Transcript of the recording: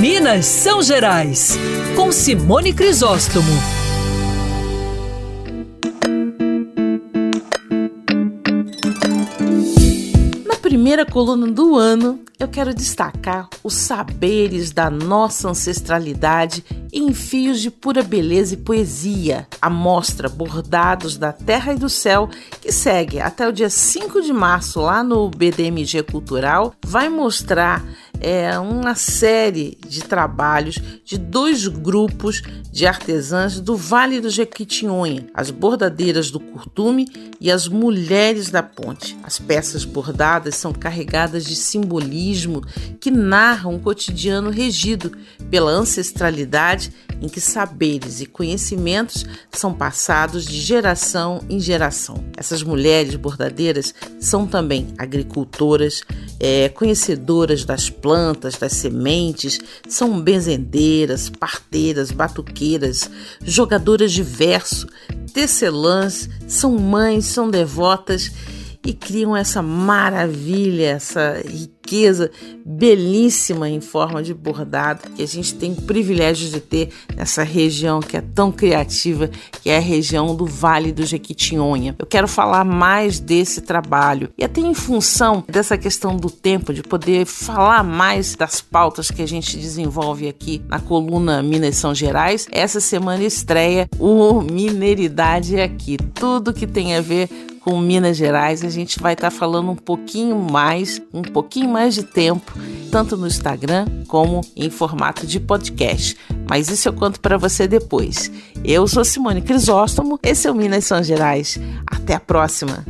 Minas São Gerais, com Simone Crisóstomo. Na primeira coluna do ano, eu quero destacar os saberes da nossa ancestralidade em fios de pura beleza e poesia. A mostra Bordados da Terra e do Céu, que segue até o dia 5 de março lá no BDMG Cultural, vai mostrar é, uma série de trabalhos de dois grupos de artesãs do Vale do Jequitinhonha, as bordadeiras do Curtume e as mulheres da ponte. As peças bordadas são carregadas de simbolismo que narram um cotidiano regido pela ancestralidade em que saberes e conhecimentos são passados de geração em geração. Essas mulheres bordadeiras são também agricultoras, é, conhecedoras das plantas, das sementes, são benzendeiras, parteiras, batuqueiras, jogadoras de verso, tecelãs, são mães, são devotas e criam essa maravilha, essa riqueza belíssima em forma de bordado que a gente tem o privilégio de ter nessa região que é tão criativa, que é a região do Vale do Jequitinhonha. Eu quero falar mais desse trabalho e até em função dessa questão do tempo, de poder falar mais das pautas que a gente desenvolve aqui na coluna Minas São Gerais. Essa semana estreia o Mineridade aqui, tudo que tem a ver com Minas Gerais. A gente vai estar tá falando um pouquinho mais, um pouquinho mais de tempo, tanto no Instagram como em formato de podcast. Mas isso eu conto para você depois. Eu sou Simone Crisóstomo, esse é o Minas São Gerais. Até a próxima!